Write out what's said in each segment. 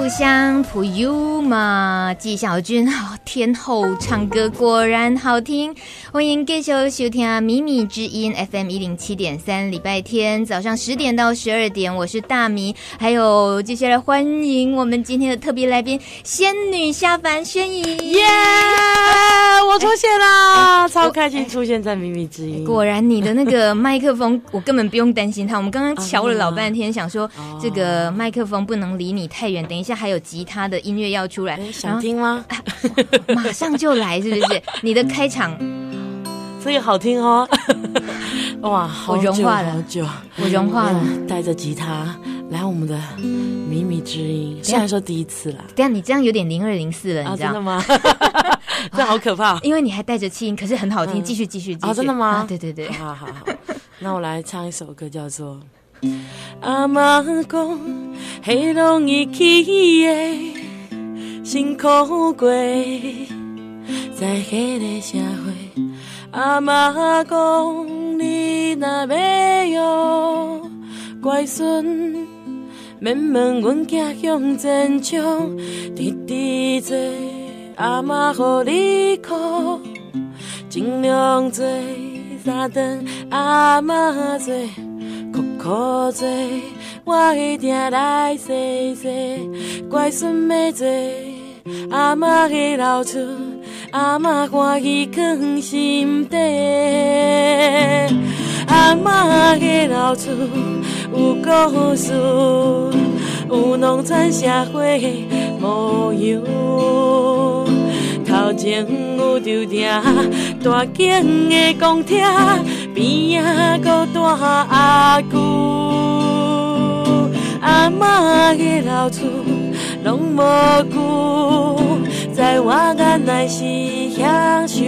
故乡普悠玛，纪晓君好天后唱歌果然好听，欢迎继续收听《米米之音》FM 一零七点三，礼拜天早上十点到十二点，我是大米，还有接下来欢迎我们今天的特别来宾仙女下凡宣仪，耶、yeah!！我出现了，超开心出现在《米米之音》。果然你的那个麦克风，我根本不用担心它。我们刚刚瞧了老半天，想说这个麦克风不能离你太远，等一下还有吉他的音乐要出来，想听吗？啊、马上就来，是不是？你的开场，这个好听哦！哇，我融化了，我融化了，带着吉他来我们的秘密之音。虽然说第一次了，对啊，你这样有点零二零四了，你知道吗？啊、真的吗？这好可怕，因为你还带着气音，可是很好听。继、嗯、续，继续，继续。啊，真的吗？啊、对对对，好好好。那我来唱一首歌，叫做。阿妈讲，黑龙伊起的辛苦过，在迄个社会。阿妈讲，你若要有乖孙，免问阮囝向前冲，直直做，阿妈予你苦，尽量做，三顿阿妈做。苦苦做，我一定来细细。乖孙要坐，阿嬷的老厝，阿嬷欢喜藏心底。阿嬷的老厝有故事，有农村社会的模样。头前有着埕大间的公厅，边仔阁大阿舅。阿嬷的老厝拢无旧，在我眼内是享受。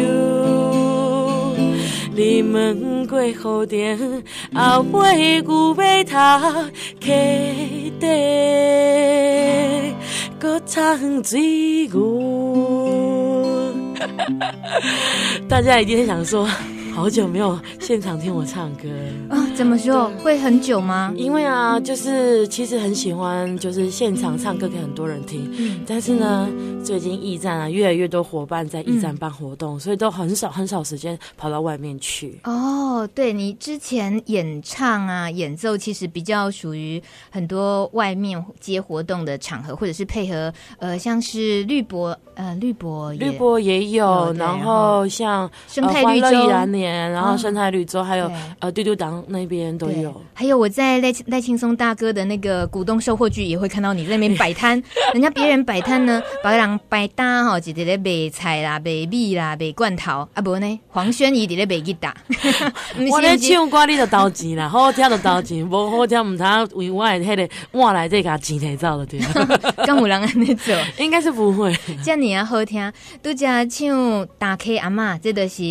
你问过后殿，后尾牛尾头，溪底搁藏水牛。大家一定会想说，好久没有现场听我唱歌啊？怎么说？会很久吗？因为啊，就是其实很喜欢，就是现场唱歌给很多人听。嗯，但是呢，最近驿站啊，越来越多伙伴在驿站办活动，嗯，所以都很少很少时间跑到外面去。哦，对，你之前演唱啊、演奏，其实比较属于很多外面接活动的场合，或者是配合呃，像是绿博呃，绿博绿博也有，有然后像生态绿洲。然后生态绿洲，还有呃丢丢党那边都有，还有我在赖赖青松大哥的那个股东售货局也会看到你在那边摆摊，人家别人摆摊呢，把人摆搭哈，就在那卖菜啦、卖米啦、卖罐头，啊不呢，黄轩仪在那卖吉他。我咧唱歌你就投钱啦，好听就投钱，无好听唔通为我的迄个换来这个钱提走了对。敢有人安尼做？应该是不会。这样啊好听，都只唱打 K 阿嬷，这都是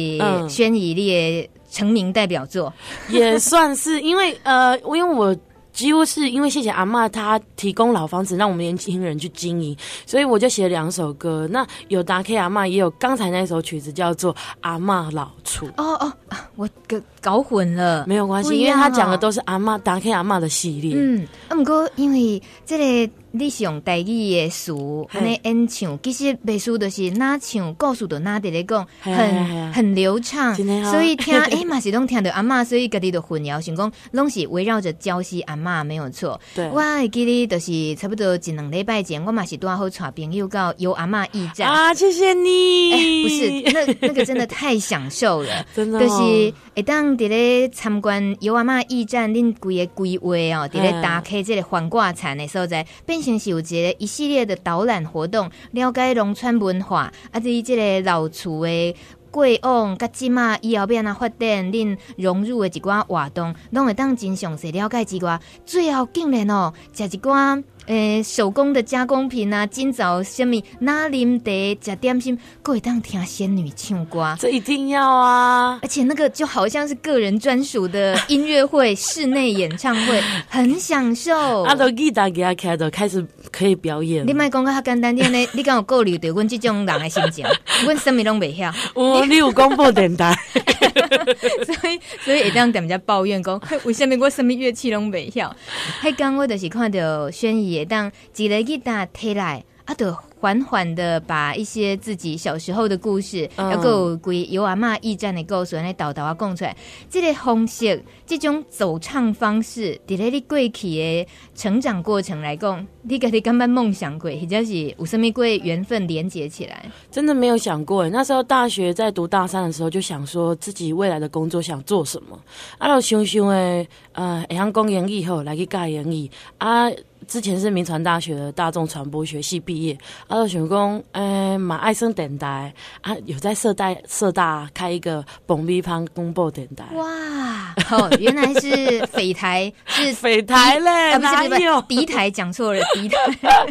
轩仪。也成名代表作，也算是因为 呃，因为我几乎是因为谢谢阿嬷，她提供老房子让我们年轻人去经营，所以我就写了两首歌。那有打 K 阿嬷，也有刚才那首曲子叫做《阿嬷老厝》。哦哦，我搞搞混了，没有关系，哦，因为他讲的都是阿妈打 K 阿妈的系列。嗯，不过因为这个。你是用台语的词，安尼演唱，其实背书就是哪唱，故事的哪伫咧讲，很很流畅，所以听哎嘛是拢听到阿嬷，所以家己的混淆，想讲拢是围绕着礁溪阿嬷没有错。对，我会记得就是差不多一两礼拜前，我嘛是拄好带朋友到游阿嬷驿站啊，谢谢你。欸、不是，那那个真的太享受了，真的、哦，就是会当伫咧参观游阿嬷驿站，恁规个规划哦，伫咧打开这个黄瓜田的所在，先是有一个一系列的导览活动，了解龙川文化，啊，至于这个老厝的过往，甲即马以后变啊发展，恁融入的一寡活动，拢会当真详细了解之外，最后竟然哦，食一寡。诶、欸，手工的加工品啊，今早虾米那啉茶、吃点心，各位当听仙女唱歌，这一定要啊！而且那个就好像是个人专属的音乐会、室内演唱会，很享受。啊，都吉他给他开的，开始可以表演。你卖讲较简单点呢？你敢有顾虑到阮这种人的心情？阮什么拢袂晓。我你有广播电台。所以所以会当人家抱怨讲，为什么我什么乐器拢袂晓？迄刚我就是看到轩姨会当一个吉他提来，啊，就缓缓的把一些自己小时候的故事，还有归由阿嬷驿站的故事来导导啊讲出来。这个方式，这种走唱方式，伫咧你过去的成长过程来讲，你个你根本梦想过，或者是有什么过缘分连接起来？真的没有想过。那时候大学在读大三的时候，就想说自己未来的工作想做什么。啊，就想想诶，呃，会晓讲英语后来去教英语啊。之前是民传大学的大众传播学系毕业，啊，就想讲，诶，马爱生电台啊，有在社大社大开一个蹦咪旁广播电台。哇，哦，原来是匪台，是匪台嘞，啊、不是不是，敌台，讲错了，敌台，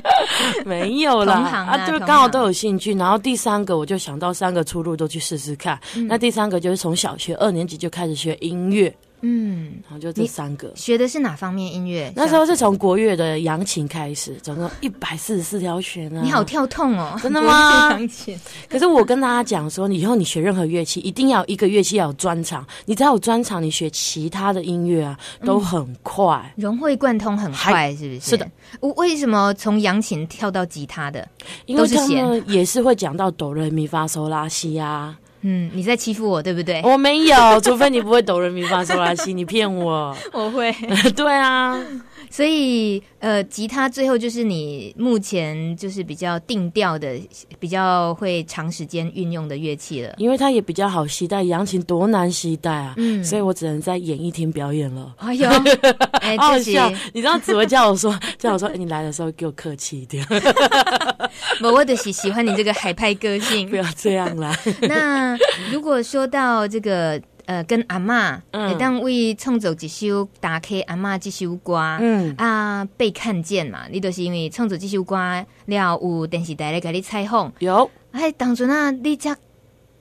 没有啦，同行啊，啊就刚好都有兴趣。然后第三个，我就想到三个出路都去试试看。嗯、那第三个就是从小学二年级就开始学音乐。嗯，然后就这三个。学的是哪方面音乐？那时候是从国乐的扬琴开始，总共一百四十四条弦啊！你好跳痛哦，真的吗？扬琴。可是我跟大家讲说，你以后你学任何乐器，一定要一个乐器要有专长。你只要有专长，你学其他的音乐啊都很快，融会贯通很快，是不是？是的。为什么从扬琴跳到吉他的？因为他们 也是会讲到哆来咪发嗦拉西呀。嗯，你在欺负我，对不对？我没有，除非你不会抖人民发嗦拉西，你骗我。我会。对啊，所以呃，吉他最后就是你目前就是比较定调的、比较会长时间运用的乐器了。因为它也比较好携带，扬琴多难携带啊。嗯，所以我只能在演艺厅表演了。哎呦，哎，好笑！你知道紫薇叫我说，叫我说，哎，你来的时候给我客气一点。我我的喜喜欢你这个海派个性，不要这样啦。那如果说到这个呃，跟阿嬷，会，当为创作一首打开阿嬷这首歌，嗯。啊，被看见嘛，你都是因为创作这首歌了，有电视台来给你采访，有，哎，当初那，你这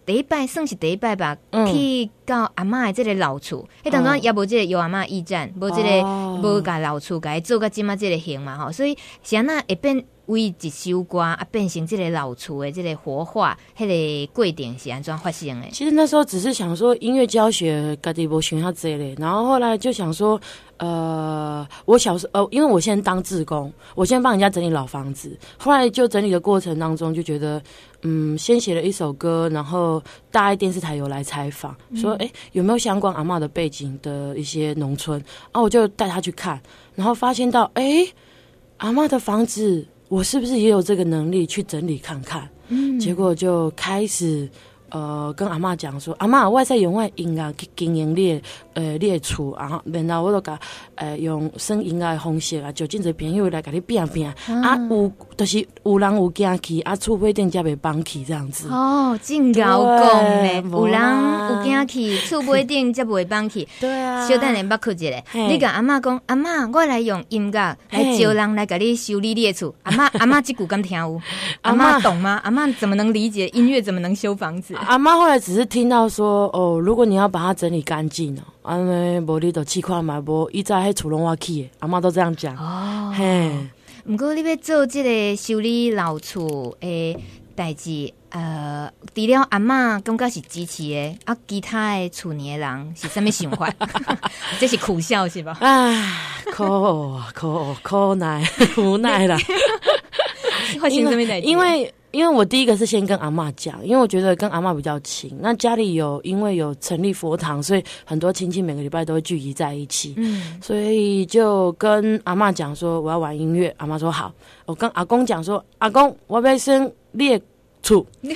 第一摆算是第一摆吧，嗯、去到阿嬷的这个老厝，哎、嗯，当中也无这个有阿嬷驿站，无这个无甲老厝甲伊做个今嘛这个型嘛，吼，所以现在会变。为一首歌啊，变成这个老厝的这个活化，迄个过程是安怎发生的？其实那时候只是想说音乐教学，家己无想遐济嘞。然后后来就想说，呃，我小时候，呃，因为我现在当志工，我先帮人家整理老房子。后来就整理的过程当中，就觉得，嗯，先写了一首歌，然后大爱电视台有来采访，说，哎、有没有相关阿妈的背景的一些农村？啊，我就带他去看，然后发现到，哎、欸，阿妈的房子。我是不是也有这个能力去整理看看？嗯，结果就开始。呃，跟阿嬷讲说，阿嬷，我在用我音乐去经营你呃你的厝，然后然后我就甲呃用声音乐的方式啊，就真侪朋友来甲你变变，啊，啊有就是有人有惊去，啊厝不一定才袂崩去这样子。哦，真够讲嘞，有人有惊去，厝不一定才袂崩去。对啊，小等下捌哭一下。你甲阿嬷讲，阿嬷，我来用音乐来招人来甲你修理你的厝。阿嬷，阿嬷这句敢听有？阿嬷懂吗？阿嬷怎么能理解音乐？怎么能修房子？阿妈后来只是听到说，哦，如果你要把它整理干净哦，安尼无你就试看嘛，无伊在迄厝拢我去，阿妈都这样讲。哦，嘿，不过你要做这个修理老厝诶代志，呃，除了阿妈感觉是支持的，啊，其他的厝里的人是什么想法？这是苦笑是吧？唉，可可可奈无奈啦。因为因为。因为我第一个是先跟阿妈讲，因为我觉得跟阿妈比较亲。那家里有因为有成立佛堂，所以很多亲戚每个礼拜都会聚集在一起。嗯，所以就跟阿妈讲说我要玩音乐，阿妈说好。我跟阿公讲说，阿公我要生列厝。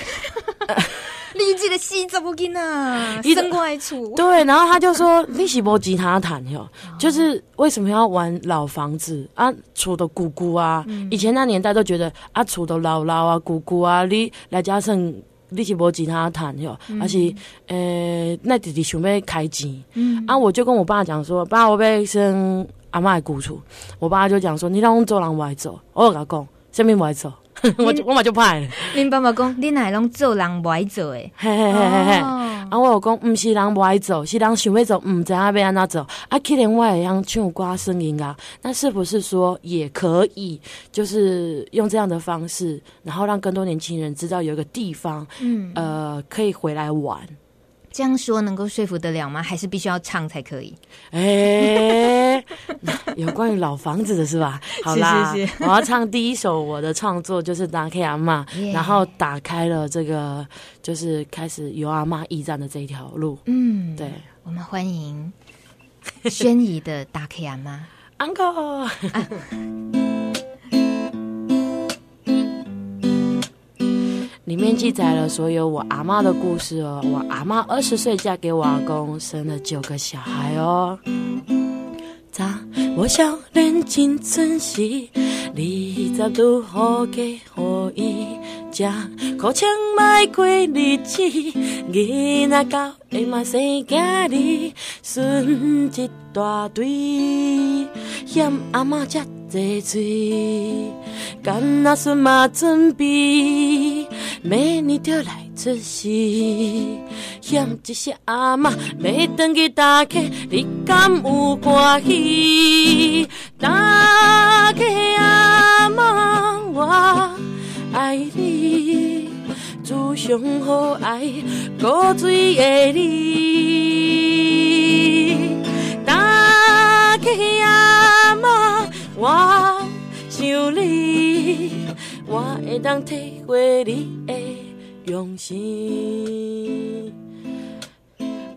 你这个戏怎么紧啊？生怪厝。对，然后他就说 你是无吉他弹哟，就是为什么要玩老房子？啊？厝的姑姑啊，嗯、以前那年代都觉得啊，厝的姥姥啊，姑姑啊，你来加上你是无吉他弹哟，嗯、而且呃，那弟弟想要开钱，嗯、啊，我就跟我爸讲说，爸，我要生阿嬷的古厝，我爸就讲说，你让我做人歪走，我跟他讲，什么歪走？我就我嘛就怕了。恁爸爸讲，恁哪会拢做人不爱做诶？嘿嘿嘿嘿嘿。啊，我有讲，毋是人不爱做，是人想要做，毋知影要安怎做。啊，既然我会样唱歌声音啊，那是不是说也可以，就是用这样的方式，然后让更多年轻人知道有一个地方，嗯，呃，可以回来玩。这样说能够说服得了吗？还是必须要唱才可以？哎、欸，有关于老房子的是吧？好啦，是是是，我要唱第一首我的创作，就是《打开阿妈》.然后打开了这个，就是开始有阿妈驿站的这一条路。嗯，对，我们欢迎宣仪的《打开阿妈》，Uncle。啊里面记载了所有我阿妈的故事哦。我阿妈二十岁嫁给我阿公，生了九个小孩哦。查某少年真准时，二十拄好嫁好伊，吃苦肠迈过日子，囡仔到会嘛生囝儿，孙一大堆，嫌阿妈吃济嘴，干那孙嘛准备，明年就来出世。嫌一些阿妈没登记打开，你敢有欢喜？打开阿妈，我爱你，祖上好爱古水的你。我想你，我会当体会你的用心，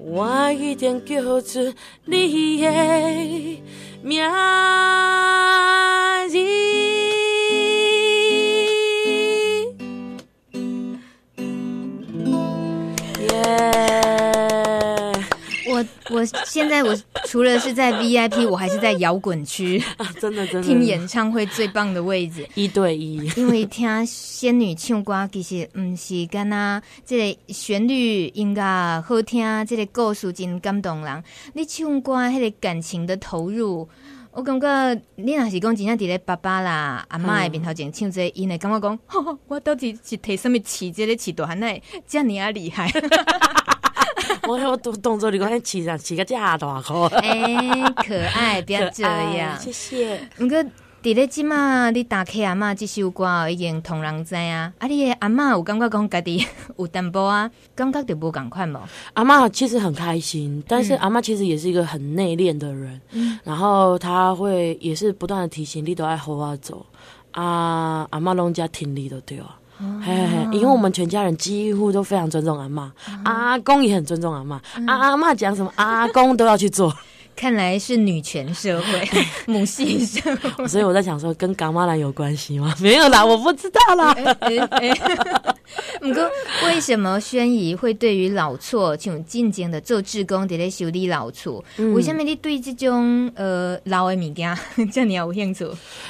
我一定叫出你的名字。耶！我我现在我除了是在 VIP，我还是在摇滚区啊！真的真的听演唱会最棒的位置，一对一。因为听仙女唱歌，其实不是干啊这个旋律应该好听，这个故事真感动人。你唱歌那个感情的投入，我感觉你若是讲真正伫咧爸爸啦、阿妈的面头前唱这个音，会感觉讲，我到底是提什么起这个起大汉奈这样啊厉害。我我动动作，你讲起上起个假大口，哎，可爱，不要这样，谢谢。不过，伫咧即马你打开阿嬷这首歌已经同人知啊，啊，你的阿嬷有感觉讲家己有淡薄啊，感觉就无共款无？阿嬷其实很开心，但是阿嬷其实也是一个很内敛的人，嗯，然后她会也是不断的提醒你都爱好好走。啊，阿嬷拢家听你的对啊。嘿嘿嘿，因为我们全家人几乎都非常尊重阿嬷，嗯，阿公也很尊重阿嬷，嗯，阿妈讲什么，阿公都要去做。看来是女权社会，母系社会，所以我在想说，跟柑仔人有关系吗？没有啦，我不知道啦。不过，为什么轩怡会对于老厝这种进前的做志工，伫咧修理老厝，嗯？为什么你对这种呃老的物件这你有兴趣？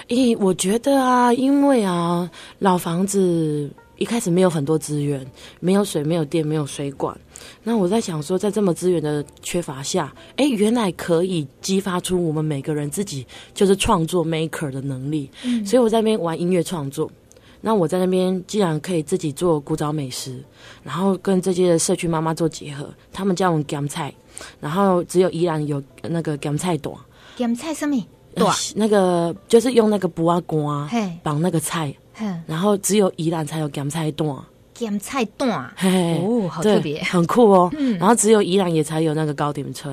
咦，我觉得啊，因为啊，老房子一开始没有很多资源，没有水，没有电，没有水管。那我在想说，在这么资源的缺乏下，哎，原来可以激发出我们每个人自己就是创作 maker 的能力。嗯，所以我在那边玩音乐创作。那我在那边既然可以自己做古早美食，然后跟这些社区妈妈做结合，他们叫我们咸菜，然后只有宜兰有那个咸菜短。咸菜什么？短？那个就是用那个布啊干绑那个菜，然后只有宜兰才有咸菜段。咸菜段，哦，好特别，很酷哦。嗯，然后只有宜兰也才有那个糕点炊。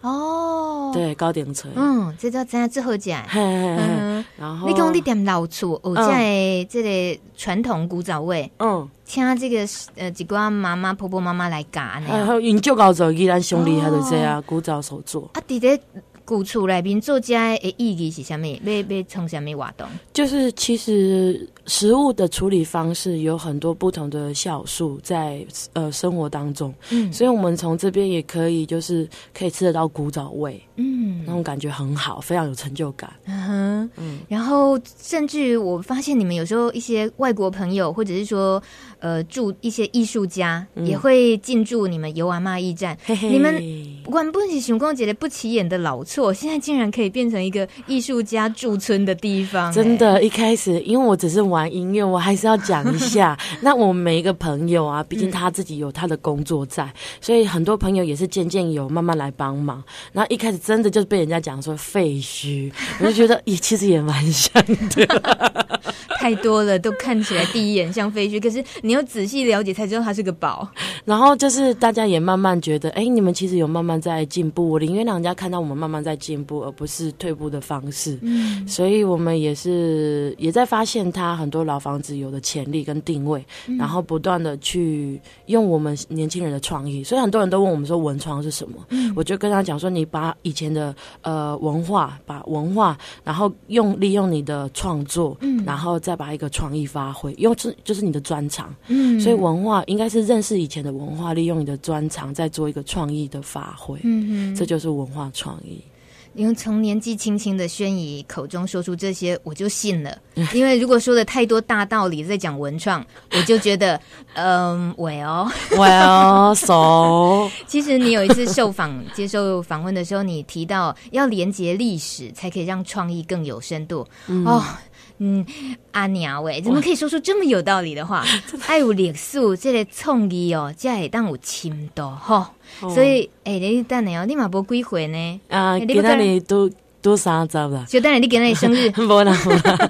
哦，对，糕点炊。嗯，这叫怎样最好食？嘿嘿嘿。然后你讲你点老厝，有这这个传统古早味。嗯，请这个呃几个妈妈婆婆妈妈来教呢。然后研究搞走宜兰兄弟还是这样古早手作。啊，弟弟。古厝内面做家的意义是什么？要要从什么活动？就是其实食物的处理方式有很多不同的酵素在呃生活当中，嗯，所以我们从这边也可以就是可以吃得到古早味，嗯，那种感觉很好，非常有成就感。嗯哼，嗯，然后甚至于我发现你们有时候一些外国朋友或者是说呃住一些艺术家也会进驻你们游阿妈驿站，嘿嘿，你们管不起熊公姐的不起眼的老。厝现在竟然可以变成一个艺术家驻村的地方，欸，真的，一开始因为我只是玩音乐，我还是要讲一下。那我们每一个朋友啊，毕竟他自己有他的工作在，嗯，所以很多朋友也是渐渐有慢慢来帮忙。然后一开始真的就是被人家讲说废墟，我就觉得 也其实也蛮像的。太多了，都看起来第一眼像废墟，可是你要仔细了解才知道它是个宝。然后就是大家也慢慢觉得，哎，你们其实有慢慢在进步，我宁愿让人家看到我们慢慢在进步，而不是退步的方式。嗯，所以我们也是也在发现它很多老房子有的潜力跟定位，嗯、然后不断的去用我们年轻人的创意。所以很多人都问我们说文创是什么？嗯，我就跟他讲说，你把以前的呃文化，把文化，然后用利用你的创作，嗯，然后再把一个创意发挥，用这就是你的专长。嗯，所以文化应该是认识以前的文化，利用你的专长，再做一个创意的发挥。嗯嗯，这就是文化创意。因为从年纪轻轻的宣仪口中说出这些，我就信了。因为如果说的太多大道理，在讲文创，我就觉得，嗯，Well，Well，So。其实你有一次受访、接受访问的时候，你提到要连接历史，才可以让创意更有深度。嗯、哦。嗯，阿娘喂，怎么可以说出这么有道理的话？爱有历史，这个创意哦，才会当有深度哈。所以，哎、欸，你等下哦，你嘛无几岁呢？啊，今年都都三十了。就等下你今年生日？无 啦无啦，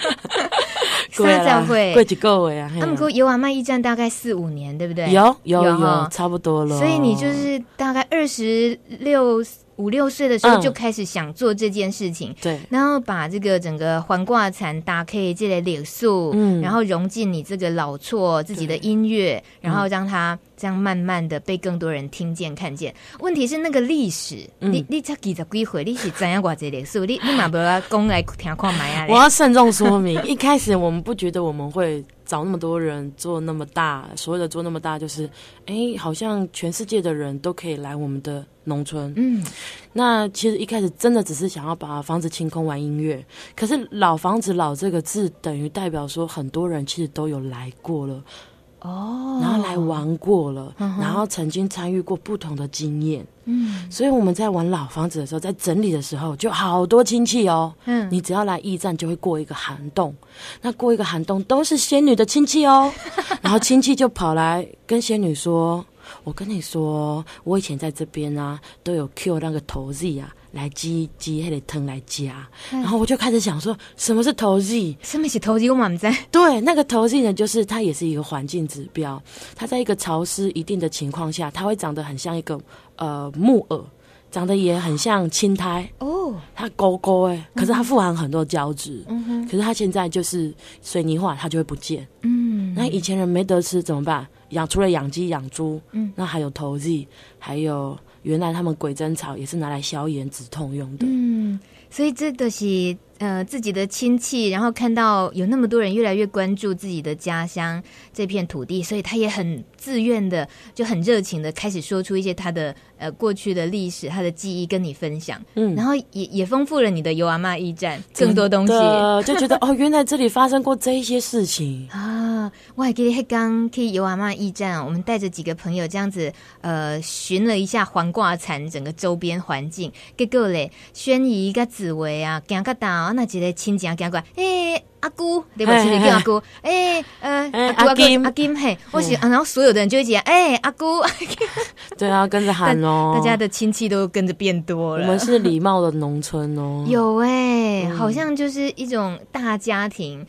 三十岁，过几个月啊？他们过游玩卖驿站大概四五年，对不对？有有有，有，差不多了。所以你就是大概二十六。五六岁的时候就开始想做这件事情，嗯、对，然后把这个整个环挂蚕搭配这类元素，嗯，然后融进你这个老错自己的音乐，然后让它这样慢慢的被更多人听见看见。问题是那个历史，嗯、你你才几十几回，你是怎样挂这元素？你你嘛不要讲来听看买啊？我要慎重说明，一开始我们不觉得我们会。找那么多人做那么大，所谓的做那么大，就是，哎、欸，好像全世界的人都可以来我们的农村。嗯，那其实一开始真的只是想要把房子清空玩音乐，可是老房子老这个字，等于代表说很多人其实都有来过了。哦，然后来玩过了，嗯、然后曾经参与过不同的经验，嗯，所以我们在玩老房子的时候，在整理的时候，就好多亲戚哦，嗯，你只要来驿站，就会过一个涵洞，那过一个涵洞都是仙女的亲戚哦，然后亲戚就跑来跟仙女说：“我跟你说，我以前在这边啊，都有 Q 那个头 Z 啊。”来积积还得藤来夹，然后我就开始想说，什么是投资？什么是投资？我满在。对，那个投资呢，就是它也是一个环境指标。它在一个潮湿一定的情况下，它会长得很像一个呃木耳，长得也很像青苔哦。它勾勾哎，可是它富含很多胶质。嗯哼。可是它现在就是水泥化，它就会不见。嗯。那以前人没得吃怎么办？养除了养鸡养猪，嗯，那还有投资，还有。原来他们鬼针草也是拿来消炎止痛用的。嗯，所以这都是。呃，自己的亲戚，然后看到有那么多人越来越关注自己的家乡这片土地，所以他也很自愿的，就很热情的开始说出一些他的呃过去的历史、他的记忆跟你分享。嗯，然后也也丰富了你的油阿妈驿站更多东西，就觉得哦，原来这里发生过这一些事情 啊！我还记得刚去油阿妈驿站，我们带着几个朋友这样子呃寻了一下黄挂残整个周边环境，结果嘞，轩怡跟紫薇啊，行个大。啊，那几个亲戚讲过，哎，阿姑，对不起，叫阿姑，哎，呃，阿金，阿金，嘿，我喜，然后所有的人就会讲，哎，阿姑，对啊，跟着喊哦，大家的亲戚都跟着变多了。我们是礼貌的农村哦，有哎，好像就是一种大家庭。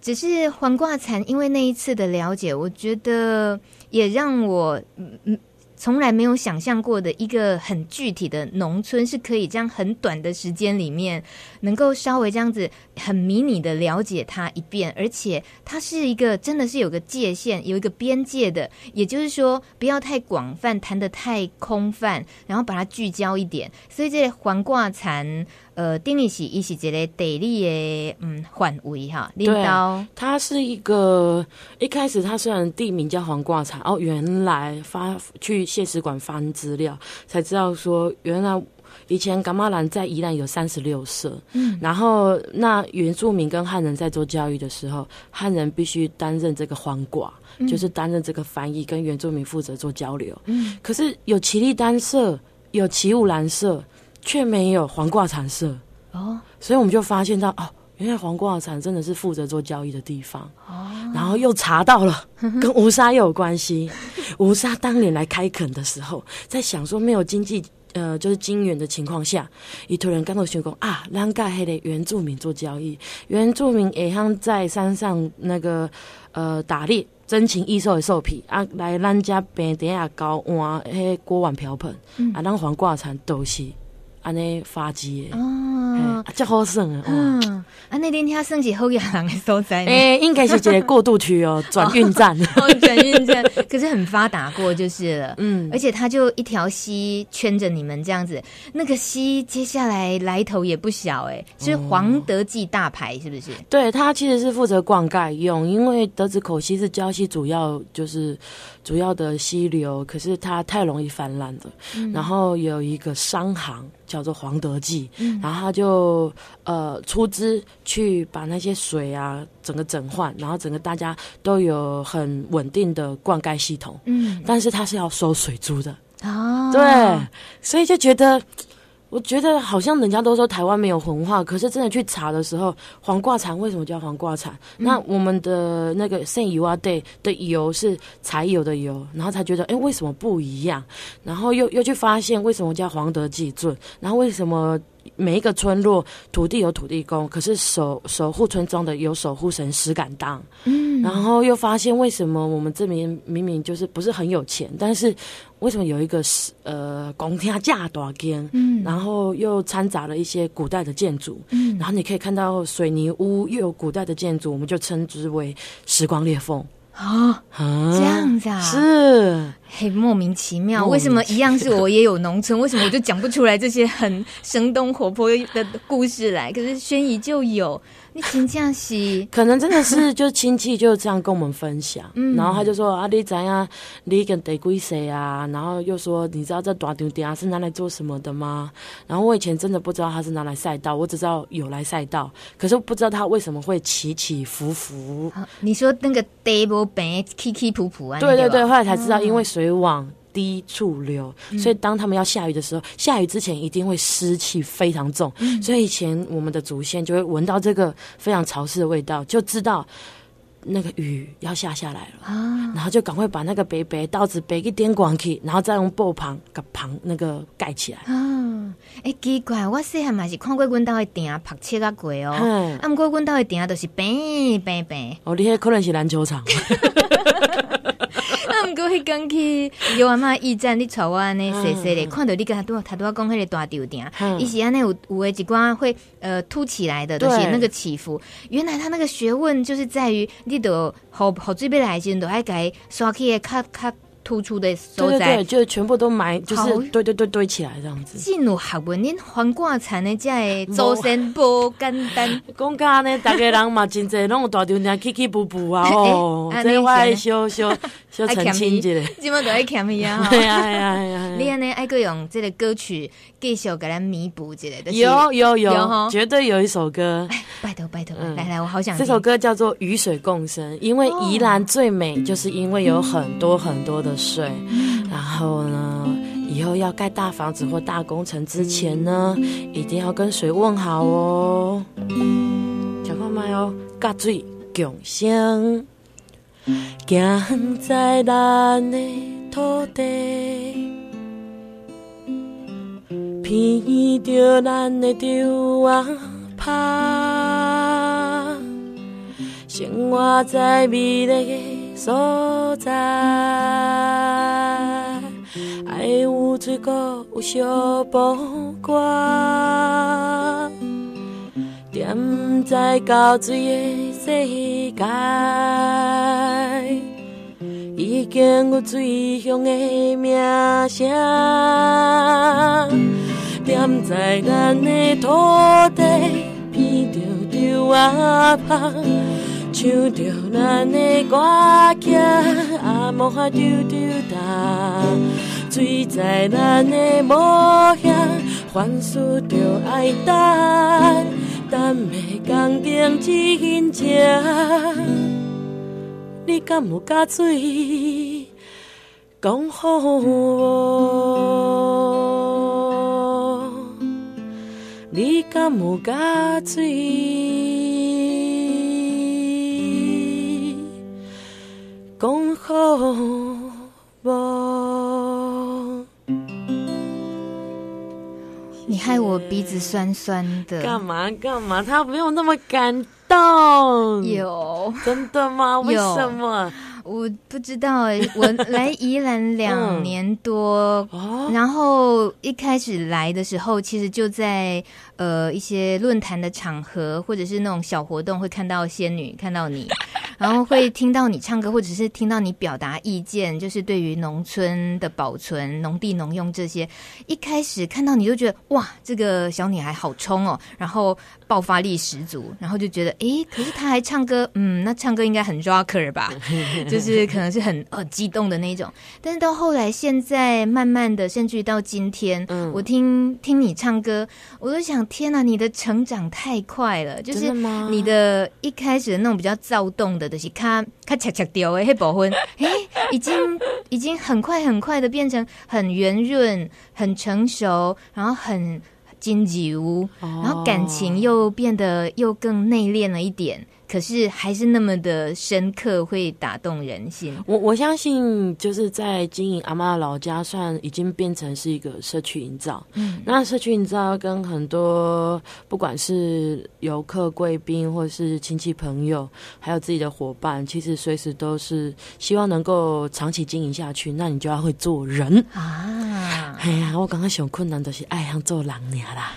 只是黄瓜蚕，因为那一次的了解，我觉得也让我，嗯嗯。从来没有想象过的一个很具体的农村，是可以这样很短的时间里面，能够稍微这样子很迷你的了解它一遍，而且它是一个真的是有个界限、有一个边界的，也就是说不要太广泛，谈得太空泛，然后把它聚焦一点。所以这环挂蚕。呃，定义是一是这个地理的嗯范围哈，领导它是一个一开始它虽然地名叫黄挂蚕，哦，原来发去谢史馆翻资料才知道说，原来以前噶玛兰在宜兰有三十六社，嗯，然后那原住民跟汉人在做教育的时候，汉人必须担任这个环挂，嗯，就是担任这个翻译，跟原住民负责做交流，嗯，可是有奇力丹社，有奇武兰社。却没有黄挂残社。哦，所以我们就发现到哦，原来环挂残真的是负责做交易的地方哦。然后又查到了 跟吴沙又有关系，吴沙当年来开垦的时候，在想说没有经济呃，就是金元的情况下，伊突然刚到宣讲啊，让盖黑的原住民做交易，原住民也像在山上那个呃打猎，珍禽异兽的兽皮啊，来咱家平地啊搞换迄锅碗瓢盆，嗯、啊，咱黄瓜产都是安尼发迹的。哦。啊，真好省啊！嗯，啊，那天他升起后阳人的所在，哎，应该是一个过渡区哦，转运站，哦，转运站，可是很发达过就是了，嗯，而且它就一条溪圈着你们这样子，那个溪接下来来头也不小哎，是黄德记大牌是不是？对，它其实是负责灌溉用，因为德子口溪是礁溪主要就是主要的溪流，可是它太容易泛滥了，然后有一个商行。叫做黄德记，嗯、然后他就呃出资去把那些水啊整个整换，然后整个大家都有很稳定的灌溉系统。嗯，但是他是要收水租的啊，对，所以就觉得。我觉得好像人家都说台湾没有文化，可是真的去查的时候，黄瓜产为什么叫黄瓜产？嗯、那我们的那个圣油啊，对的油是柴油的油，然后才觉得哎，为什么不一样？然后又又去发现为什么叫黄德济尊，然后为什么每一个村落土地有土地公，可是守守护村庄的有守护神石敢当。嗯，然后又发现为什么我们这边明明就是不是很有钱，但是。为什么有一个是呃宫廷架大间，嗯，然后又掺杂了一些古代的建筑，嗯，然后你可以看到水泥屋又有古代的建筑，我们就称之为时光裂缝啊，这样子啊，是，很，莫名其妙，为什么一样是我也有农村，为什么我就讲不出来这些很生动活泼的故事来？可是轩怡就有。你亲戚是可能真的是就亲戚就这样跟我们分享，嗯、然后他就说啊，你怎样，你跟得归谁啊？然后又说，你知道这短丢点是拿来做什么的吗？然后我以前真的不知道他是拿来赛道，我只知道有来赛道，可是不知道他为什么会起起伏伏。你说那个地不平，起起伏伏啊？对对对，后来才知道，因为水往低处流，嗯、所以当他们要下雨的时候，下雨之前一定会湿气非常重，嗯、所以以前我们的祖先就会闻到这个非常潮湿的味道，就知道那个雨要下下来了，啊、然后就赶快把那个白白稻子背一点光去，然后再用布棚个棚那个盖起来。啊，哎、欸，奇怪，我细汉嘛是看过阮兜的顶拍切啊过哦，不过阮兜的顶都是白白白。哦，你那可能是篮球场。过迄讲去有阿妈驿站，你带我安尼细细的，看到你跟他拄拄仔讲迄个大吊顶，伊是安尼有有诶一寡会呃凸起来的，就是那个起伏。原来他那个学问就是在于，你都雨雨水要来的时阵，都爱伊刷起诶较较。突出的所在，对对对，就全部都埋，就是堆堆堆堆起来这样子。进入学问，恁黄瓜产的这个祖先不简单。讲家呢，大家人嘛真侪，拢有大丈娘起起伏伏啊！哦，这我爱小小 小澄清一下，基本都爱欠伊啊！对呀，对呀，对呀！你安尼爱个用这个歌曲继续给咱弥补一下，有有有，绝对有一首歌。拜托拜托，来来，我好想。这首歌叫做《与水共生》，因为宜兰最美，就是因为有很多很多的。水，然后呢，以后要盖大房子或大工程之前呢，一定要跟水问好哦。讲话没有？甲水共生，行在咱的土地，偏着咱的稻仔拍，生活在美丽的。所在，爱有水果，有小宝瓜，踮在高水的世界，已经有水乡的名声，踮在咱的土地，边着稻仔拍。唱着咱的歌曲，阿莫哈丢丢答，水在咱的模样，反思着爱等，等的工程真正，你敢有甲水讲好我？你敢有甲水？恭候我。害我鼻子酸酸的。干嘛干嘛？他没有那么感动。有真的吗？为什么？我不知道哎，我来宜兰两年多，嗯，然后一开始来的时候，其实就在呃一些论坛的场合，或者是那种小活动，会看到仙女，看到你。然后会听到你唱歌，或者是听到你表达意见，就是对于农村的保存、农地农用这些。一开始看到你就觉得哇，这个小女孩好冲哦，然后爆发力十足，然后就觉得诶，可是她还唱歌，嗯，那唱歌应该很 rocker 吧？就是可能是很呃激动的那种。但是到后来，现在慢慢的，甚至于到今天，嗯，我听听你唱歌，我都想，天哪，你的成长太快了，就是你的一开始的那种比较躁动的。就是咔咔恰恰掉的那部分，哎，已经已经很快很快的变成很圆润、很成熟，然后很经济无，然后感情又变得又更内敛了一点。可是还是那么的深刻，会打动人心。我我相信，就是在经营阿妈的老家，算已经变成是一个社区营造。嗯，那社区营造跟很多不管是游客、贵宾，或是亲戚朋友，还有自己的伙伴，其实随时都是希望能够长期经营下去。那你就要会做人啊！哎呀，我刚刚想困难的是爱上做人呀啦。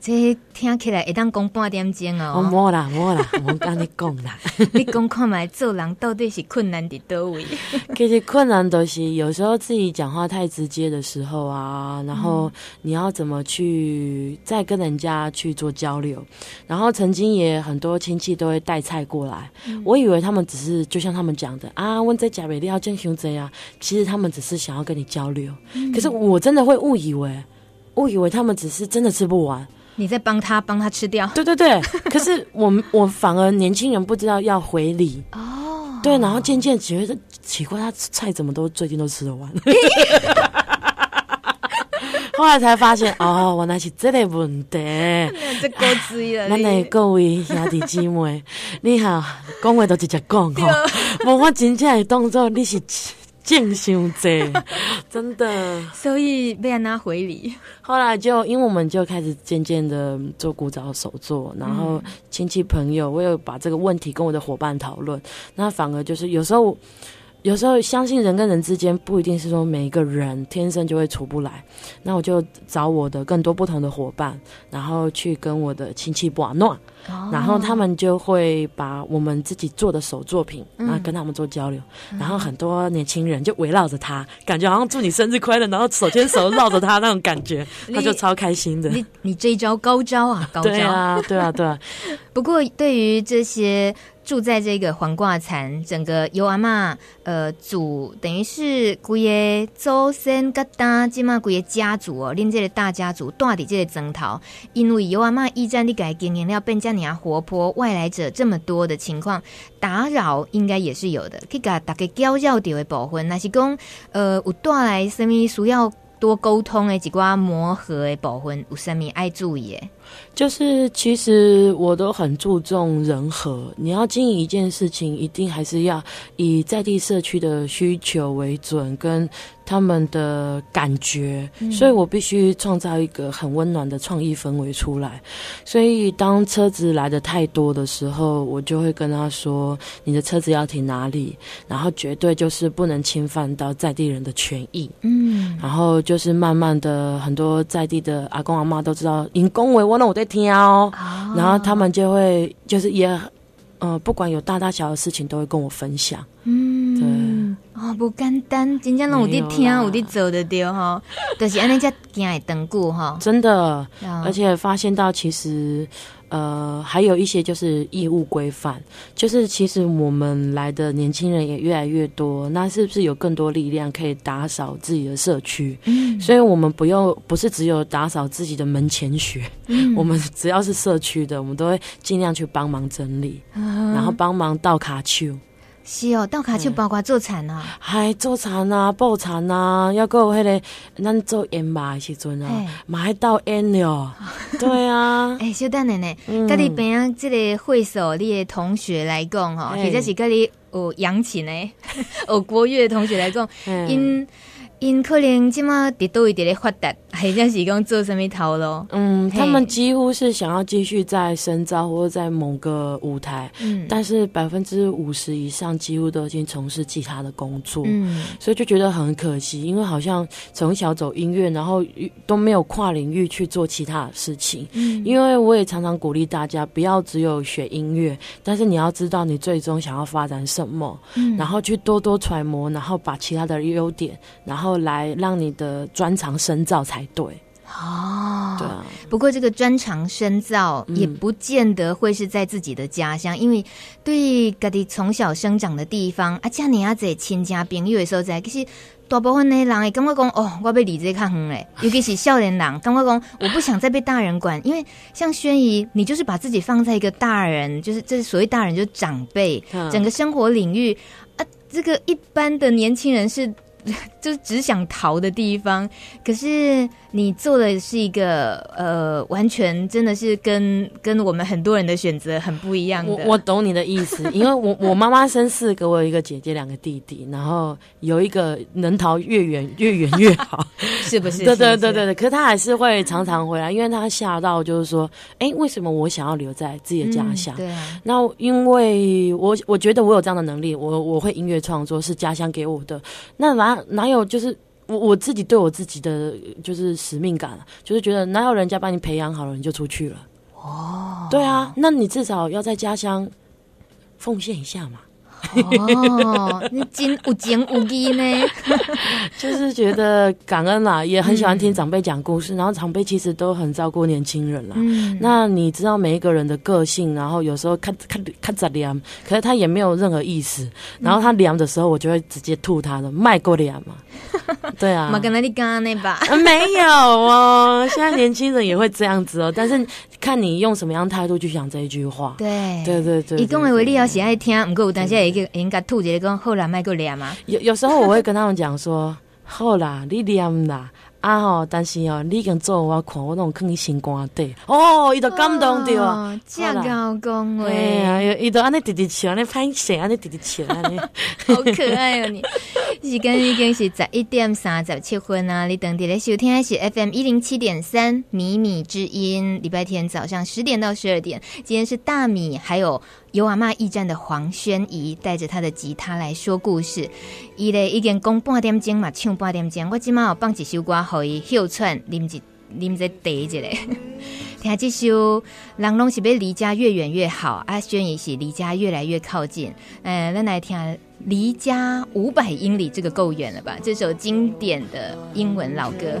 这听起来会当讲半点钟哦。我冇啦，冇啦，我跟你讲啦。你讲看嘛，做人到底是困难的多位？其实困难都是有时候自己讲话太直接的时候啊，然后你要怎么去再跟人家去做交流？然后曾经也很多亲戚都会带菜过来，嗯、我以为他们只是就像他们讲的啊，问在家里要见兄弟啊，其实他们只是想要跟你交流。嗯、可是我真的会误以为，误以为他们只是真的吃不完。你在帮他帮他吃掉？对对对，可是我我反而年轻人不知道要回礼哦，对，然后渐渐觉得奇怪，他菜怎么都最近都吃得完，后来才发现哦，原来是这个问题。这够注意了，那那各位兄弟姐妹，你好，讲话都直接讲哈，无我真正的动作你是。见伤者，真的，所以被人拿回礼。后来就因为我们就开始渐渐的做古早手作，然后亲戚朋友，我有把这个问题跟我的伙伴讨论，那反而就是有时候。有时候相信人跟人之间不一定是说每一个人天生就会处不来，那我就找我的更多不同的伙伴，然后去跟我的亲戚玩闹，然后他们就会把我们自己做的手作品，然后跟他们做交流，嗯、然后很多年轻人就围绕着他，感觉好像祝你生日快乐，然后手牵手绕着他那种感觉，他就超开心的。你你这一招高招啊，高招！对啊，对啊，对啊。不过对于这些。住在这个黄瓜田，整个尤阿嬷呃祖，等于是规个祖先疙瘩，即嘛规个家族哦，恁这个大家族住伫这个庄头，因为尤阿嬷驿站你改经营了变这样活泼，外来者这么多的情况，打扰应该也是有的。去甲大家交交掉的部分，那是讲呃有带来什么需要多沟通的几挂磨合的部分，有什么爱注意的？就是，其实我都很注重人和。你要经营一件事情，一定还是要以在地社区的需求为准，跟他们的感觉。嗯、所以我必须创造一个很温暖的创意氛围出来。所以当车子来的太多的时候，我就会跟他说：“你的车子要停哪里？”然后绝对就是不能侵犯到在地人的权益。嗯，然后就是慢慢的，很多在地的阿公阿妈都知道，因公为我。那我在听哦，然后他们就会就是也，呃，不管有大大小小的事情，都会跟我分享。嗯，对，哦，不简单，真正拢有在听，我在做的对哈，就是安尼才行会等久哈。真的，而且发现到其实。呃，还有一些就是义务规范，就是其实我们来的年轻人也越来越多，那是不是有更多力量可以打扫自己的社区？嗯，所以我们不用不是只有打扫自己的门前雪，嗯，我们只要是社区的，我们都会尽量去帮忙整理，嗯，然后帮忙倒卡丘。是哦，倒卡就包括做田啊，还做田啊，布田啊，要有迄个咱做盐巴的时阵啊，嘛还倒烟了。对啊，哎、欸，小等下呢，跟你边啊，这个会所你的同学来讲哈，或者是跟你有扬琴呢，有国乐的同学来讲，因因可能即马得多一点的发达，还是讲做什么头路？嗯，他们几乎是想要继续在深造或者在某个舞台，嗯，但是百分之五十以上几乎都已经从事其他的工作，嗯，所以就觉得很可惜，因为好像从小走音乐，然后都没有跨领域去做其他的事情。嗯，因为我也常常鼓励大家不要只有学音乐，但是你要知道你最终想要发展什么，嗯，然后去多多揣摩，然后把其他的优点，然后。来让你的专长深造才对哦。对啊，不过这个专长深造也不见得会是在自己的家乡，嗯、因为对家己从小生长的地方啊，家里啊在亲家朋友的时候在，其实大部分的人也感觉讲哦，我要离这较远嘞。尤其是少年人，感觉讲我不想再被大人管，因为像轩怡，你就是把自己放在一个大人，就是这所谓大人，就是长辈，嗯、整个生活领域啊，这个一般的年轻人是。就只想逃的地方，可是你做的是一个呃，完全真的是跟跟我们很多人的选择很不一样的。我我懂你的意思，因为我我妈妈生四个，我有一个姐姐，两个弟弟，然后有一个能逃越远 越远越好，是不是？对对对对对。可是他还是会常常回来，因为他吓到，就是说，哎、欸，为什么我想要留在自己的家乡？嗯、对啊。那因为我我觉得我有这样的能力，我我会音乐创作是家乡给我的。那哪哪有就是。我我自己对我自己的就是使命感，就是觉得哪有人家把你培养好了你就出去了哦，对啊，那你至少要在家乡奉献一下嘛。哦，你真有情有义呢，就是觉得感恩啦，也很喜欢听长辈讲故事，嗯、然后长辈其实都很照顾年轻人啦。嗯，那你知道每一个人的个性，然后有时候看看看着凉，可是他也没有任何意思，然后他凉的时候，我就会直接吐他的卖过凉嘛。对啊，没跟你讲那吧？没有哦，现在年轻人也会这样子哦，但是看你用什么样态度去讲这一句话。对对对对，以讲的为例，要是爱听，不过但是应该吐一个讲好啦，卖过凉嘛。有有时候我会跟他们讲说，好啦，你念啦。啊吼！但是哦，你已经做我看，我拢囥你心肝底。哦，伊都感动着啊！这样高讲话，哎呀，伊都安尼直直笑，安尼拍摄，安尼直直笑，安尼 好可爱哦！你时间已经是十一点三十七分啊！你等伫咧收听的是 FM 一零七点三米米之音，礼拜天早上十点到十二点。今天是大米，还有。有阿嬷驿站的黄轩怡带着他的吉他来说故事，伊咧已经讲半点钟嘛，唱半点钟。我今晚有放一首歌，互伊休喘，啉一啉一茶一下。听这首，人拢是要离家越远越好。阿轩怡是离家越来越靠近。呃，咱来听离家五百英里，这个够远了吧？这首经典的英文老歌。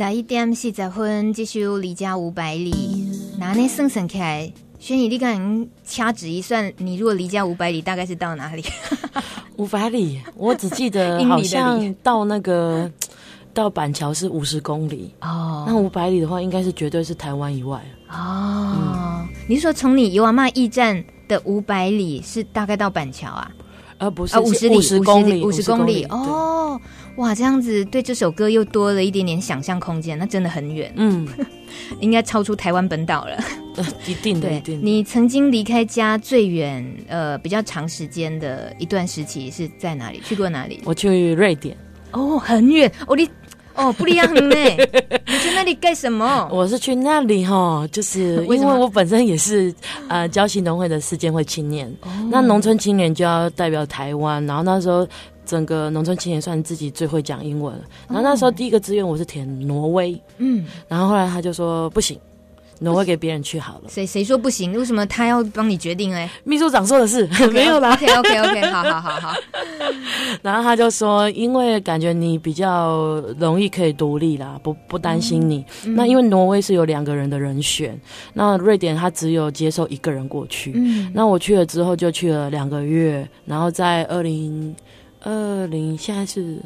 十一点四十分，这首离家五百里，拿那？算算起来，轩怡，你刚刚掐指一算，你如果离家五百里，大概是到哪里？五百里，我只记得 好像到那个 到板桥是五十公里哦。那五百里的话，应该是绝对是台湾以外哦。嗯、你是说从你有阿嬷驿站的五百里是大概到板桥啊？呃，不是，五十里，五十公里，五十公里哦。哇，这样子对这首歌又多了一点点想象空间，那真的很远，嗯，应该超出台湾本岛了，呃、一定的。一，定的你曾经离开家最远，呃，比较长时间的一段时期是在哪里？去过哪里？我去瑞典。哦，很远。哦，你哦不一样呢。你去那里干什么？我是去那里哈，就是因为我本身也是呃礁溪农会的实践会青年，哦、那农村青年就要代表台湾，然后那时候。整个农村青年算自己最会讲英文了，然后那时候第一个志愿我是填挪威，嗯，然后后来他就说不行，挪威给别人去好了。谁谁说不行？为什么他要帮你决定哎？秘书长说的是 没有啦。OK OK OK，好好好好。然后他就说，因为感觉你比较容易可以独立啦，不不担心你。嗯、那因为挪威是有两个人的人选，那瑞典他只有接受一个人过去。嗯，那我去了之后就去了两个月，然后在二零二零现在是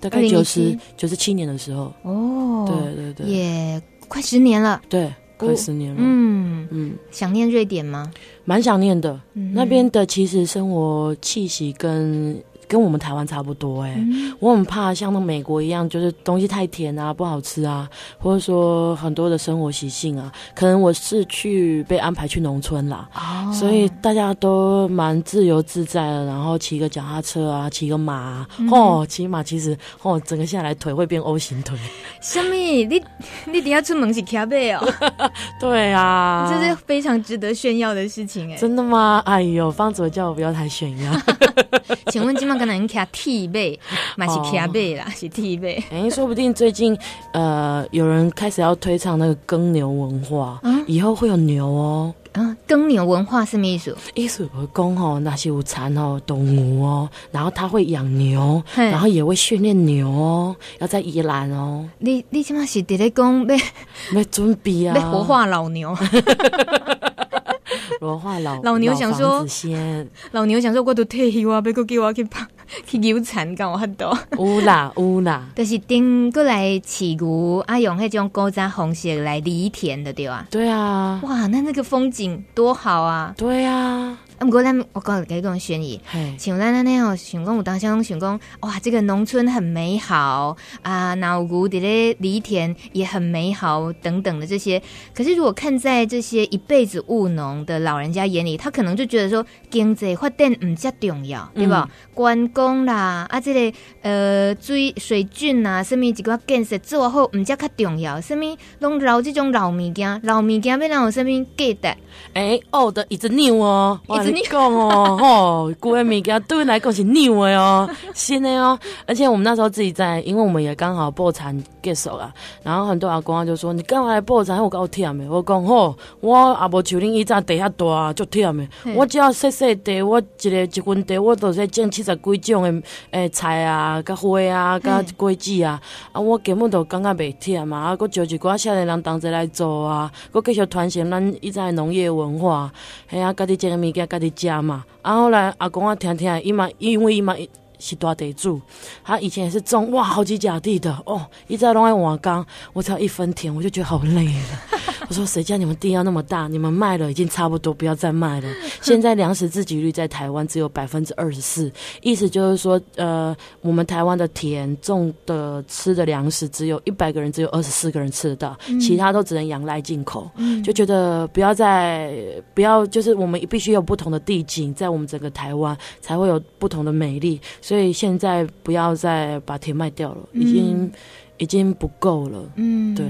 大概九十九十七年的时候。哦，对对对，也快十年了。对。快十年了，嗯嗯，想念瑞典吗？蛮想念的，嗯、那边的其实生活气息跟。跟我们台湾差不多哎、欸，嗯、我很怕像那美国一样，就是东西太甜啊，不好吃啊，或者说很多的生活习性啊，可能我是去被安排去农村啦，哦、所以大家都蛮自由自在的，然后骑个脚踏车啊，骑个马、啊，嗯、哦，骑马其实哦，整个下来腿会变 O 型腿。什么？你你等下出门是骑马哦？对啊，这是非常值得炫耀的事情哎、欸。真的吗？哎呦，方佐叫我不要太炫耀。请问今晚。可能骑 T 背，买是骑背啦，是 T 背。哎，说不定最近呃，有人开始要推倡那个耕牛文化，嗯、以后会有牛哦。嗯，耕牛文化是什么意思？意思我讲哦，那些有蚕哦，动物哦，然后他会养牛，然后也会训练牛哦，要在宜兰哦。你你起码是在讲要要准备啊，要活化老牛。老老牛想说，老牛想说，我都退休啊，别个叫我去拍去牛场干我很多。有啦有啦，但是顶过来饲牛啊，用那种高山方式来犁田的对啊？对啊，哇，那那个风景多好啊！对啊。不过咱我告诉给种建议，像咱那样想讲，有当时拢想讲，哇，这个农村很美好啊，老古的咧犁田也很美好，等等的这些。可是如果看在这些一辈子务农的老人家眼里，他可能就觉得说，经济发展唔加重要，对吧？观光啦，啊，这个呃水水圳啊，什么一个建设做好唔加较重要，什么拢老这种老物件，老物件要让有什么价值？哎，哦的一只牛哦，你讲哦，吼，古文物件对我来讲是牛的哦，新的哦。而且我们那时候自己在，因为我们也刚好破产结束了，然后很多阿公就说：“你干嘛来破产？我够忝的。”我讲：“吼，我也无像恁以前地遐大，足忝的。嘿我只要细细地，我一个一分地，我都在种七十几种的诶菜啊，甲花啊，甲果子啊。嘿啊，我根本都感觉袂忝嘛。啊，搁招一寡少年人同齐来做啊，搁继续传承咱以前农业文化。嘿啊，家己种个物件，家在家。嘛，啊，后来阿公啊，听听，伊嘛，因为伊嘛是大地主，他以前也是种哇好几甲地的哦，一直在拢爱瓦缸，我只要一分田，我就觉得好累了。我说谁叫你们地要那么大？你们卖了已经差不多，不要再卖了。现在粮食自给率在台湾只有百分之二十四，意思就是说，呃，我们台湾的田种的吃的粮食只有一百个人，只有二十四个人吃得到，其他都只能仰赖进口。就觉得不要再不要，就是我们必须有不同的地景，在我们整个台湾才会有不同的美丽。所以现在不要再把田卖掉了，已经已经不够了。嗯，对。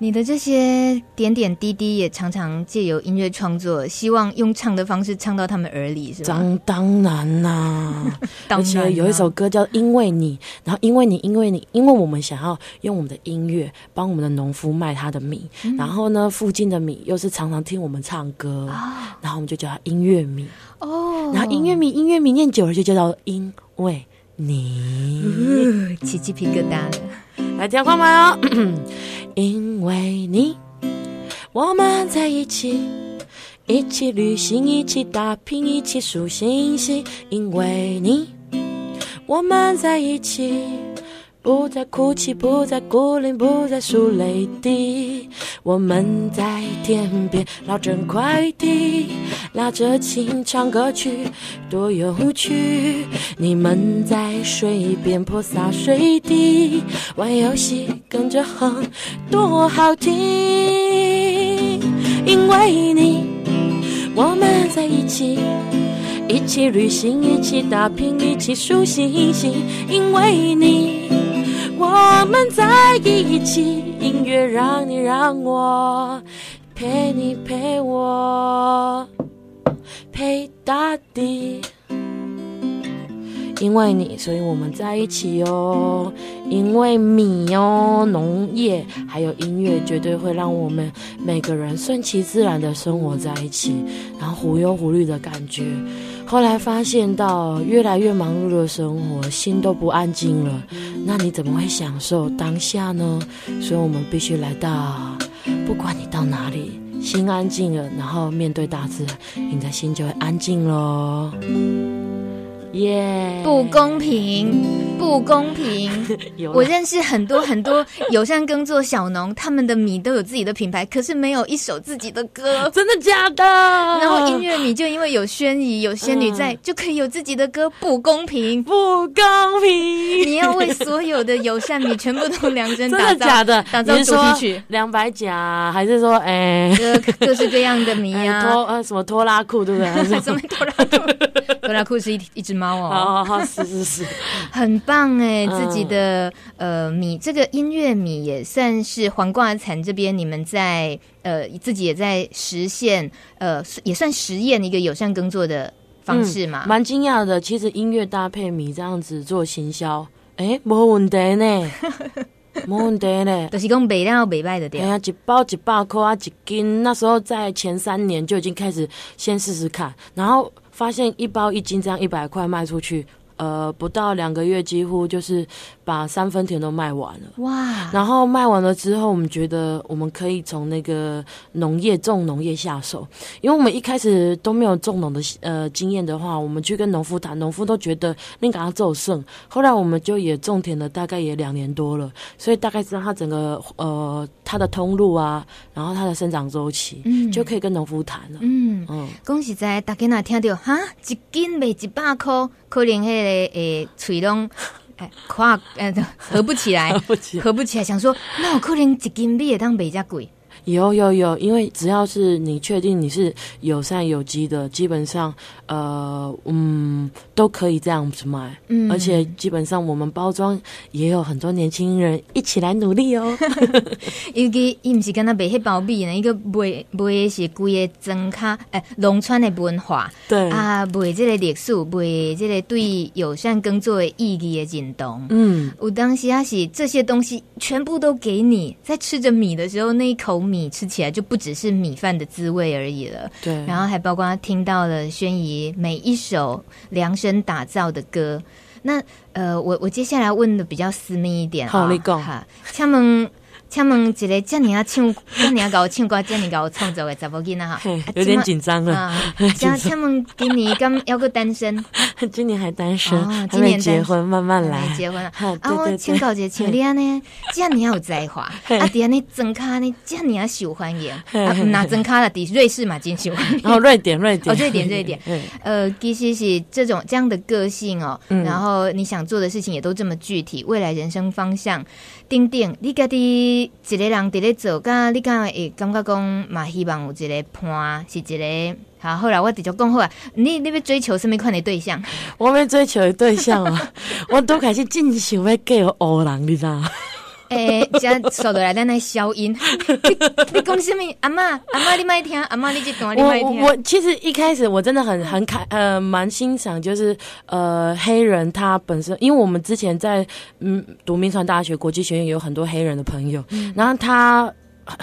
你的这些点点滴滴也常常借由音乐创作，希望用唱的方式唱到他们耳里，是吧？当 当然啦，而且有一首歌叫《因为你》，然后因为你，因为你，因为我们想要用我们的音乐帮我们的农夫卖他的米，嗯、然后呢，附近的米又是常常听我们唱歌，哦、然后我们就叫他音乐米哦。然后音乐米，音乐米念久了就叫做因为你，起鸡皮疙瘩了。来听看麦哦。因为你，我们在一起，一起旅行，一起打拼，一起数星星。因为你，我们在一起。不再哭泣，不再孤零，不再数泪滴。我们在天边捞整块地，拉着琴唱歌曲，多有趣。你们在水边泼洒水滴，玩游戏跟着哼，多好听。因为你，我们在一起，一起旅行，一起打拼，一起数星星。因为你。我们在一起，音乐让你让我陪你陪我陪大地。因为你，所以我们在一起哦。因为米哦，农业还有音乐，绝对会让我们每个人顺其自然的生活在一起，然后无忧无虑的感觉。后来发现到越来越忙碌的生活，心都不安静了，那你怎么会享受当下呢？所以我们必须来到，不管你到哪里，心安静了，然后面对大自然，你的心就会安静喽。耶！Yeah. 不公平，不公平！我认识很多很多 友善耕作小农，他们的米都有自己的品牌，可是没有一首自己的歌，真的假的？然后音乐米就因为有宣仪、有仙女在，嗯、就可以有自己的歌，不公平，不公平！你要为所有的友善米全部都量身打造，真的假的？打造主题曲，两百甲，还是说，哎，各各式各样的米啊，拖呃什么拖拉裤，对不对？什么拖拉库？拖拉库是一一只猫哦。好好好，是是是，很棒哎！自己的呃米，这个音乐米也算是黄瓜产这边你们在呃自己也在实现呃也算实验一个友善耕作的方式嘛？蛮惊讶的，其实音乐搭配米这样子做行销，哎，没问题呢，没问题呢，就是讲卖了卖卖的对。哎呀，一包一百块啊，一斤，那时候在前三年就已经开始先试试看，然后。发现一包一斤这样一百块卖出去，呃，不到两个月，几乎就是。把三分田都卖完了哇！然后卖完了之后，我们觉得我们可以从那个农业种农业下手，因为我们一开始都没有种农的呃经验的话，我们去跟农夫谈，农夫都觉得你给他做剩。后来我们就也种田了，大概也两年多了，所以大概知道它整个呃它的通路啊，然后它的生长周期，嗯，就可以跟农夫谈了。嗯嗯，恭喜在大家那听到哈，一斤卖一百块，可能那个诶吹龙。哎，跨呃合不起来，合不起来，合不起来。想说，那我可能一斤米也当比较贵。有有有，因为只要是你确定你是友善有机的，基本上呃嗯都可以这样子卖。嗯，而且基本上我们包装也有很多年轻人一起来努力哦。尤其伊毋是跟他卖迄包米呢，伊个卖卖的是规个庄卡哎，农村的文化。对啊，卖这个历史，卖这个对友善耕作的意义的认同。嗯，有当时啊是这些东西全部都给你，在吃着米的时候，那一口米。米吃起来就不只是米饭的滋味而已了，对。然后还包括他听到了宣仪每一首量身打造的歌。那呃，我我接下来问的比较私密一点，好，你讲哈，他们。请问一个这么啊唱，这么啊搞唱歌，这么搞创作的查某囡仔哈，有点紧张了。请请问今年刚要个单身？今年还单身，今年结婚，慢慢来。结婚啊？啊，我请教一下，请你安呢，这么有才华，啊，底下呢装卡呢，这么啊受欢迎，啊，拿装卡了，底瑞士嘛真受欢迎。然后瑞典，瑞典，哦，瑞典，瑞典。呃，其实是这种这样的个性哦，然后你想做的事情也都这么具体，未来人生方向。丁丁，你家己一个人伫咧做，噶你敢会感觉讲嘛？希望有一个伴，是一个好。后来我直接讲好啊，你你要追求什么款的对象？我要追求的对象啊，我都开始真想要嫁互黑人，你知道？诶、欸，这收落来咱来消音。你讲什么？阿妈，阿妈你麦听，阿妈你这段你麦听。我我其实一开始我真的很很开呃蛮欣赏，就是呃黑人他本身，因为我们之前在嗯读铭传大学国际学院有很多黑人的朋友，嗯、然后他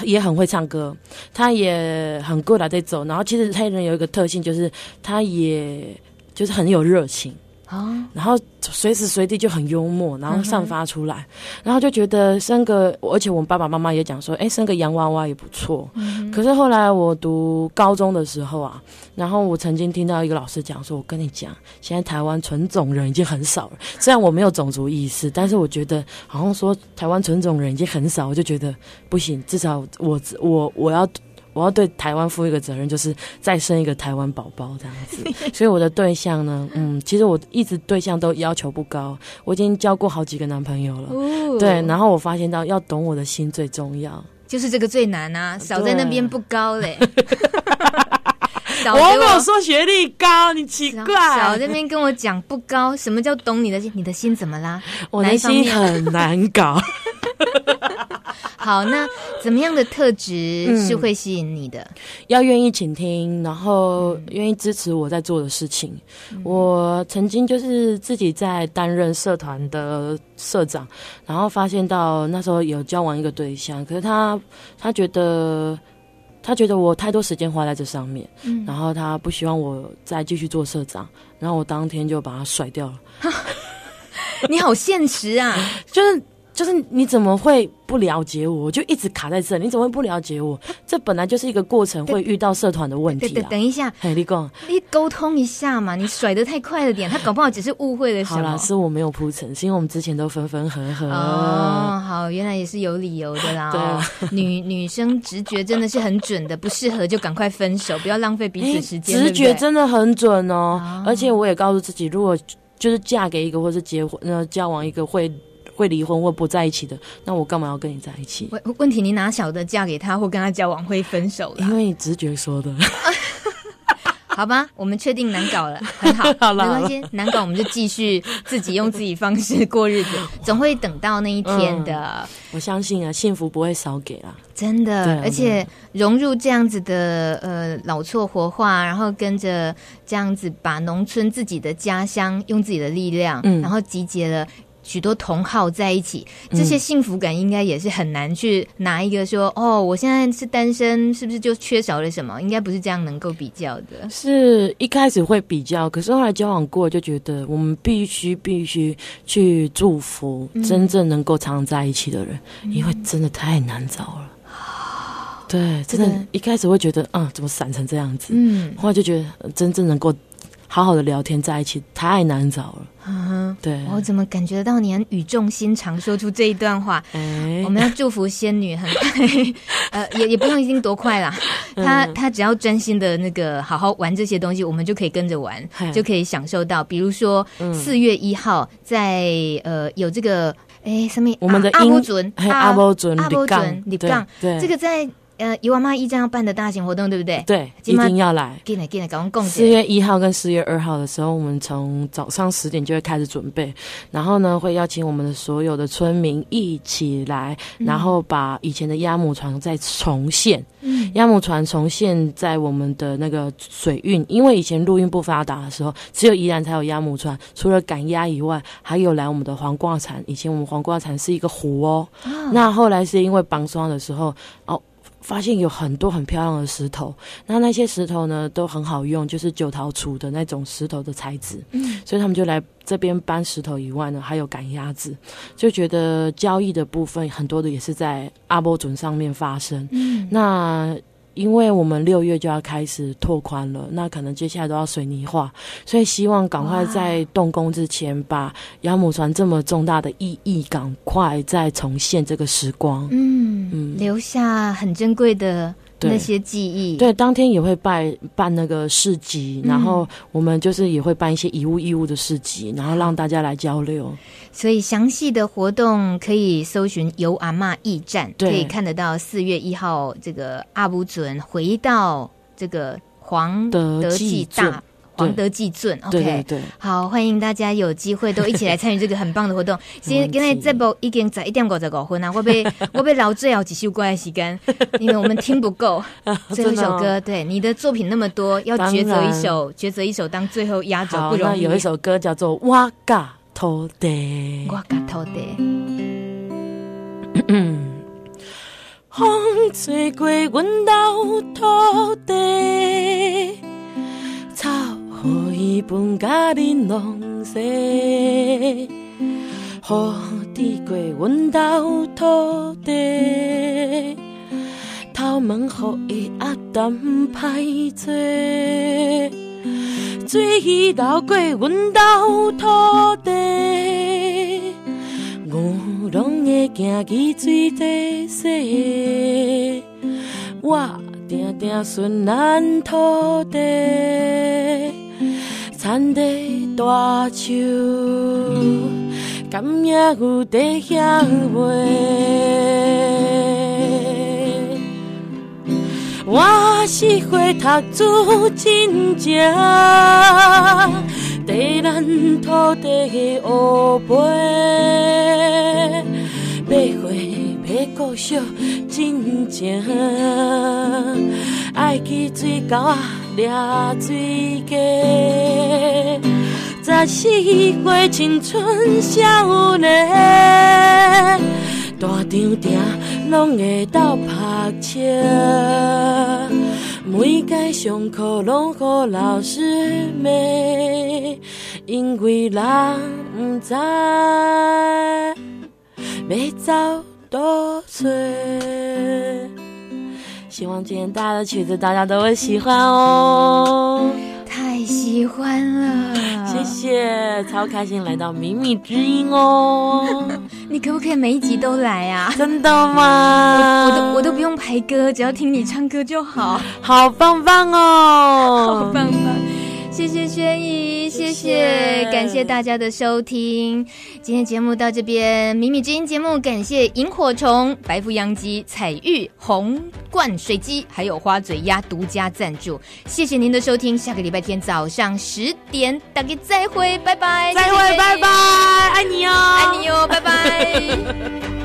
也很会唱歌，他也很过来在走。然后其实黑人有一个特性，就是他也就是很有热情。啊，然后随时随地就很幽默，然后散发出来，嗯、然后就觉得生个，而且我们爸爸妈妈也讲说，哎，生个洋娃娃也不错。嗯、可是后来我读高中的时候啊，然后我曾经听到一个老师讲说，我跟你讲，现在台湾纯种人已经很少了。虽然我没有种族意识，但是我觉得好像说台湾纯种人已经很少，我就觉得不行，至少我我我要。我要对台湾负一个责任，就是再生一个台湾宝宝这样子。所以我的对象呢，嗯，其实我一直对象都要求不高，我已经交过好几个男朋友了。哦、对，然后我发现到要懂我的心最重要，就是这个最难啊，少在那边不高嘞。我没有说学历高，你奇怪。少在那边跟我讲不高，什么叫懂你的心？你的心怎么啦？我的心很难搞。好，那怎么样的特质是会吸引你的？嗯、要愿意倾听，然后愿意支持我在做的事情。嗯、我曾经就是自己在担任社团的社长，然后发现到那时候有交往一个对象，可是他他觉得他觉得我太多时间花在这上面，嗯、然后他不希望我再继续做社长，然后我当天就把他甩掉了。你好现实啊！就是就是，你怎么会不了解我？我就一直卡在这，你怎么会不了解我？这本来就是一个过程，会遇到社团的问题、啊。对对，等一下，嘿，你讲，你沟通一下嘛，你甩的太快了点，他搞不好只是误会了什么。好啦，是我没有铺陈，是因为我们之前都分分合合。哦，好，原来也是有理由的啦。对、啊，女女生直觉真的是很准的，不适合就赶快分手，不要浪费彼此时间。直觉真的很准哦，哦而且我也告诉自己，如果。就是嫁给一个，或是结婚，呃，交往一个会会离婚或不在一起的，那我干嘛要跟你在一起？问问题，你哪晓得嫁给他或跟他交往会分手了？因为你直觉说的。好吧，我们确定难搞了，很好，好了没关系，难搞我们就继续自己用自己方式过日子，总会等到那一天的。嗯、我相信啊，幸福不会少给啊，真的，而且融入这样子的呃老厝活化，然后跟着这样子把农村自己的家乡用自己的力量，嗯、然后集结了。许多同好在一起，这些幸福感应该也是很难去拿一个说、嗯、哦，我现在是单身，是不是就缺少了什么？应该不是这样能够比较的。是一开始会比较，可是后来交往过，就觉得我们必须必须去祝福真正能够常常在一起的人，嗯、因为真的太难找了。嗯、对，真的，一开始会觉得啊，怎么散成这样子？嗯，后来就觉得真正能够。好好的聊天在一起太难找了，嗯，对，我怎么感觉到你很语重心长说出这一段话？哎，我们要祝福仙女很快，呃，也也不用一定多快啦，她她只要专心的那个好好玩这些东西，我们就可以跟着玩，就可以享受到。比如说四月一号在呃有这个哎什么我们的阿波准阿波准阿波准你杠，对，这个在。呃，油妈一将要办的大型活动，对不对？对，一定要来。进来进来，赶快共四月一号跟四月二号的时候，我们从早上十点就会开始准备，然后呢，会邀请我们的所有的村民一起来，嗯、然后把以前的鸭母船再重现。嗯，鸭母船重现在我们的那个水运，因为以前陆运不发达的时候，只有宜兰才有鸭母船，除了赶鸭以外，还有来我们的黄瓜产。以前我们黄瓜产是一个湖哦，哦那后来是因为绑双的时候哦。发现有很多很漂亮的石头，那那些石头呢都很好用，就是九桃杵的那种石头的材质，嗯，所以他们就来这边搬石头以外呢，还有赶鸭子，就觉得交易的部分很多的也是在阿波准上面发生，嗯，那。因为我们六月就要开始拓宽了，那可能接下来都要水泥化，所以希望赶快在动工之前，把养母船这么重大的意义赶快再重现这个时光，嗯嗯，留下很珍贵的。那些记忆，对，当天也会办办那个市集，嗯、然后我们就是也会办一些以物易物的市集，然后让大家来交流。所以详细的活动可以搜寻“游阿妈驿站”，对。可以看得到四月一号这个阿布准回到这个黄德记大。黄德记圳，OK，对对，好，欢迎大家有机会都一起来参与这个很棒的活动。现在现在这部已经在一点五十五分啊，我被我被老最好几首歌的时间，因为我们听不够 最后一首歌。对，你的作品那么多，要抉择一首，抉择一首当最后压轴不容易。有一首歌叫做《我甲土地》，我甲土地。风吹过阮老土地，草。予伊分甲恁拢洗，予滴过阮兜土地，头毛予伊压淡歹做，水鱼流过阮兜土地，牛拢会行去水底洗，我定定顺咱土地。田地大树，甘也有地香味。我是会读书真正，地咱土地的乌背，白花白骨故惜真情，爱去水沟啊，掠水鸡。十四岁青春少年，大场埕拢会斗拍车，每间上课拢予老师骂，因为人毋知要走多远。希望今天大家的曲子大家都会喜欢哦。太喜欢了，谢谢，超开心来到米米之音哦。你可不可以每一集都来啊？真的吗？我，我都我都不用排歌，只要听你唱歌就好。好棒棒哦，好棒棒。谢谢轩怡，谢谢，感谢大家的收听。今天节目到这边，米米之音节目感谢萤火虫、白腹洋鸡、彩玉、红冠水鸡，还有花嘴鸭独家赞助。谢谢您的收听，下个礼拜天早上十点，大家再会，拜拜，再会，拜拜，爱你哦，爱你哦，拜拜。